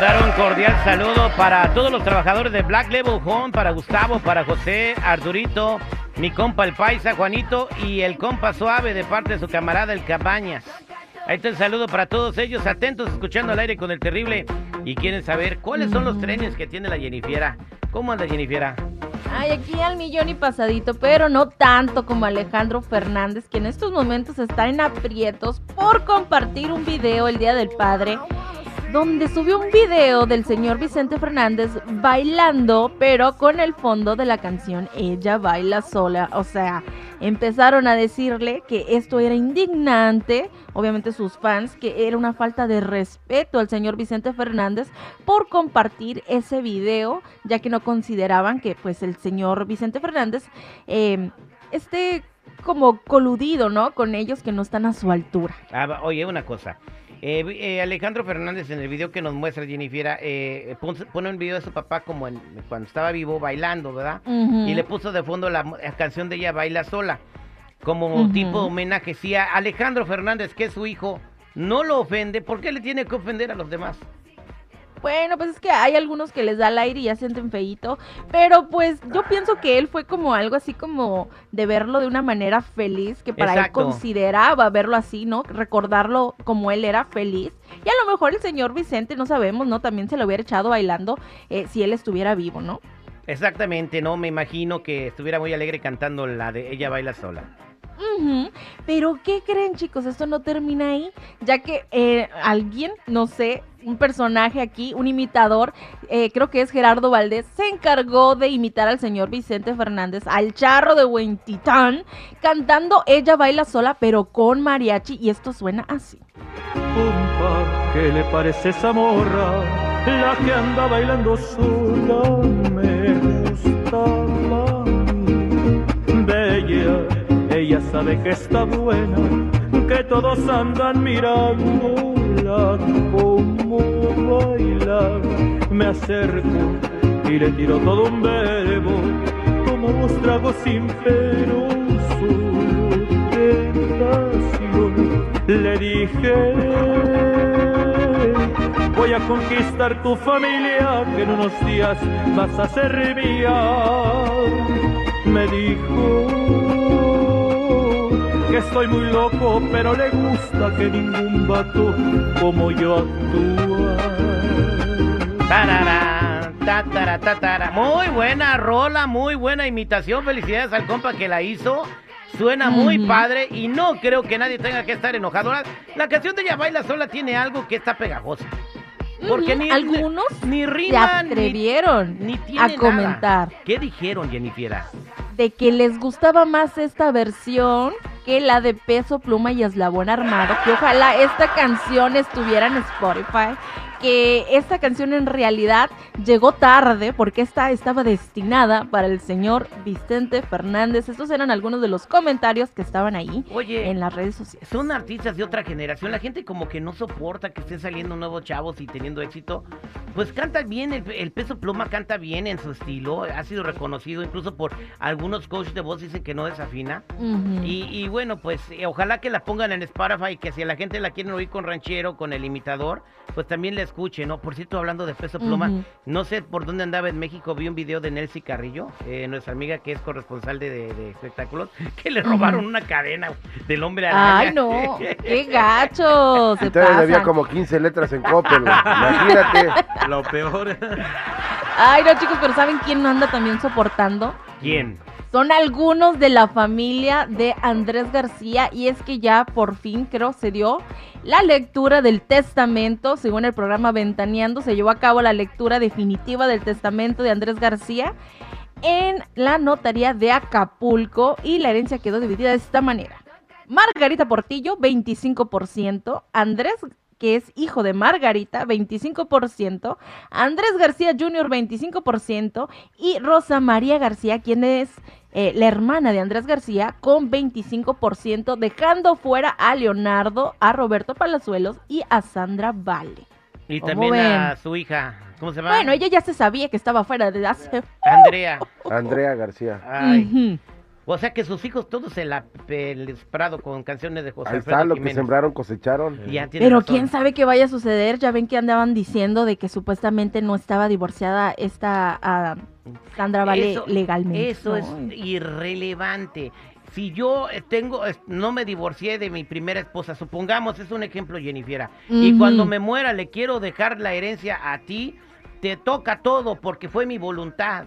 Mandar un cordial saludo para todos los trabajadores de Black Label Home, para Gustavo, para José, Arturito, mi compa el Paisa, Juanito y el compa Suave de parte de su camarada el Cabañas. Ahí está el saludo para todos ellos, atentos, escuchando al aire con el terrible y quieren saber cuáles son los trenes que tiene la Jennifiera. ¿Cómo anda Jennifiera? Ay, aquí al millón y pasadito, pero no tanto como Alejandro Fernández, que en estos momentos está en aprietos por compartir un video el Día del Padre donde subió un video del señor Vicente Fernández bailando, pero con el fondo de la canción Ella baila sola. O sea, empezaron a decirle que esto era indignante, obviamente sus fans, que era una falta de respeto al señor Vicente Fernández por compartir ese video, ya que no consideraban que pues el señor Vicente Fernández eh, esté como coludido, ¿no? Con ellos que no están a su altura. Ah, oye, una cosa. Eh, eh, Alejandro Fernández en el video que nos muestra Jennifer eh, pone un video de su papá como en, cuando estaba vivo bailando, ¿verdad? Y le puso de fondo la, canción de ella Baila Sola, como tipo homenaje. Si a Alejandro Fernández, que es su hijo, no lo ofende, ¿por qué le tiene que ofender a los demás? Bueno, pues es que hay algunos que les da el aire y ya sienten feíto, pero pues yo pienso que él fue como algo así como de verlo de una manera feliz, que para él consideraba verlo así, ¿no? Recordarlo como él era feliz. Y a lo mejor el señor Vicente, no sabemos, ¿no? También se lo hubiera echado bailando eh, si él estuviera vivo, ¿no? Exactamente, ¿no? Me imagino que estuviera muy alegre cantando la de Ella baila sola. Pero ¿qué creen chicos? Esto no termina ahí, ya que eh, alguien, no sé, un personaje aquí, un imitador, eh, creo que es Gerardo Valdés, se encargó de imitar al señor Vicente Fernández, al charro de Huentitán, cantando Ella baila sola, pero con mariachi, y esto suena así. ¿qué le parece esa morra? La que anda bailando sola, me gusta bella ella sabe que está buena, que todos andan mirándola como bailar. Me acerco y le tiro todo un verbo, como vos trago sin pero tentación. Le dije, voy a conquistar tu familia, que en unos días vas a ser mía. Me dijo, que estoy muy loco, pero le gusta que ningún vato como yo actúa. Muy buena rola, muy buena imitación. Felicidades al compa que la hizo. Suena muy padre y no creo que nadie tenga que estar enojado. La, canción de Ya Baila Sola tiene algo que está pegajoso. Porque ni algunos ni rima, se atrevieron ni, a comentar. ¿Qué dijeron, Jennifer? De que les gustaba más esta versión la de Peso Pluma y Eslabón Armado, que ojalá esta canción estuviera en Spotify que esta canción en realidad llegó tarde porque esta estaba destinada para el señor Vicente Fernández. Estos eran algunos de los comentarios que estaban ahí en las redes sociales. Son artistas de otra generación. La gente como que no soporta que estén saliendo nuevos chavos y teniendo éxito. Pues canta bien, el, peso pluma canta bien en su estilo. Ha sido reconocido incluso por algunos coaches de voz dicen que no desafina. y, bueno, pues eh, ojalá que la pongan en Spotify y que si a la gente la quieren oír con ranchero, con el imitador, pues también les escuche, ¿no? Por cierto, hablando de peso pluma, no sé por dónde andaba en México, vi un video de Nelcy Carrillo, eh, nuestra amiga que es corresponsal de, espectáculos, que le robaron una cadena del hombre araña. ¡Ay, no! ¡Qué gacho! Se Entonces había como 15 letras en Coppel, imagínate. Lo peor. Ay, no, chicos, pero ¿saben quién no anda también soportando? ¿Quién? Son algunos de la familia de Andrés García y es que ya por fin creo se dio la lectura del testamento, según el programa Ventaneando, se llevó a cabo la lectura definitiva del testamento de Andrés García en la notaría de Acapulco y la herencia quedó dividida de esta manera. Margarita Portillo, 25%, Andrés que es hijo de Margarita, 25%, Andrés García Jr., 25%, y Rosa María García, quien es eh, la hermana de Andrés García, con 25%, dejando fuera a Leonardo, a Roberto Palazuelos y a Sandra Vale. Y ¿Cómo también a su hija. ¿Cómo se llama? Bueno, ella ya se sabía que estaba fuera de hace... Andrea. Andrea García. Ay. O sea que sus hijos todos se la pelearon con canciones de José Ahí Alfredo está, lo que sembraron cosecharon. Y ya tiene Pero razón. quién sabe qué vaya a suceder. Ya ven que andaban diciendo de que supuestamente no estaba divorciada esta ah, Sandra Vale Eso- legalmente. Eso es irrelevante. Si yo tengo, no me divorcié de mi primera esposa, supongamos, es un ejemplo, Jennifer, y cuando me muera le quiero dejar la herencia a ti, te toca todo porque fue mi voluntad.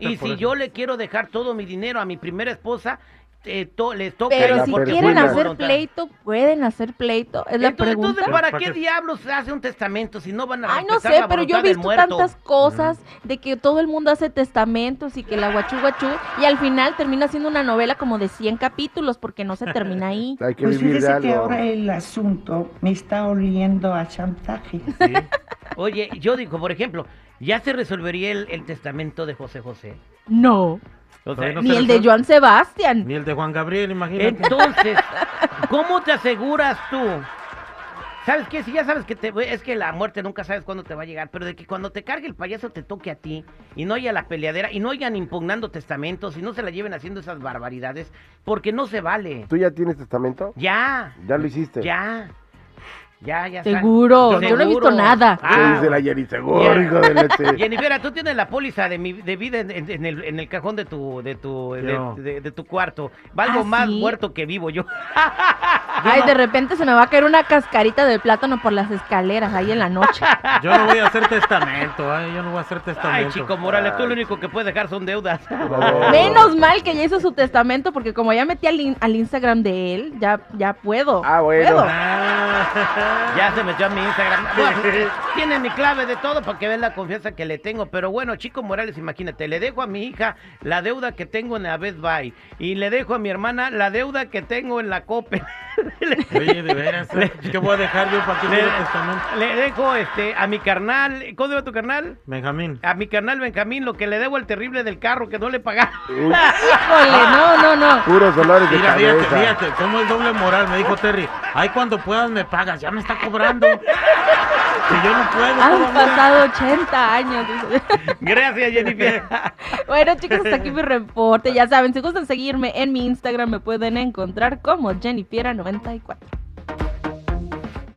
Y si yo le quiero dejar todo mi dinero a mi primera esposa, te to- les toca Pero si quieren hacer pleito, pueden hacer pleito. Es la Entonces, pregunta. entonces, ¿para ¿Para qué diablos se hace un testamento si no van a Ay, no sé, la pero yo he visto tantas cosas de que todo el mundo hace testamentos y que la guachu guachú y al final termina siendo una novela como de 100 capítulos porque no se termina ahí. Hay que Pues fíjese que ahora el asunto me está oliendo a chantaje. Sí. Oye, yo digo, por ejemplo, ya se resolvería el, el testamento de José José. No, O sea, Todavía no ni el de. Joan Sebastián. Ni el de Juan Gabriel, imagínate. Entonces, ¿cómo te aseguras tú? ¿Sabes qué? Si ya sabes que te, es que la muerte nunca sabes cuándo te va a llegar, pero de que cuando te cargue el payaso te toque a ti y no haya la peleadera y no hayan impugnando testamentos y no se la lleven haciendo esas barbaridades, porque no se vale. ¿Tú ya tienes testamento? Ya, Ya lo hiciste. ya, ya, ya. está. Seguro, yo no he visto Seguro. nada. ¿Qué Ah, dice la Jenny? Seguro, Ya. hijo de leche. Jennifer, tú tienes la póliza de mi de vida en, en- en el, en el cajón de tu de tu de, Yo. de- de tu cuarto. Valgo ¿Ah, más sí? muerto que vivo yo. Ay, de repente se me va a caer una cascarita de plátano por las escaleras ahí en la noche. Yo no voy a hacer testamento, ay, yo no voy a hacer testamento. Ay, chico Morales, tú lo único que puedes dejar son deudas. No. Menos mal que ya hizo su testamento porque como ya metí al, in- al Instagram de él, ya, ya puedo. Ah, bueno. Puedo. Ah, Ya se metió a mi Instagram. Bueno, tiene mi clave de todo para que vean la confianza que le tengo. Pero bueno, Chico Morales, imagínate, le dejo a mi hija la deuda que tengo en la Best Buy. Y le dejo a mi hermana la deuda que tengo en la Cope. Oye, de veras, ¿qué voy a dejar yo para que Le, testamento? le dejo este a mi carnal. ¿Cómo se llama tu carnal? Benjamín. A mi carnal Benjamín, lo que le debo al terrible del carro que no le pagaba. Uy, Híjole, no, no, no. puros dolores de Mira, fíjate, cabeza. fíjate, cómo es doble moral, me dijo Terry. Ay, cuando puedas me pagas, ya me está cobrando. Si yo no puedo, Han pasado 80 años. Gracias, Jennifer. Bueno, chicos, hasta aquí mi reporte. Ya saben, si gustan seguirme en mi Instagram, me pueden encontrar como Jennifiera94.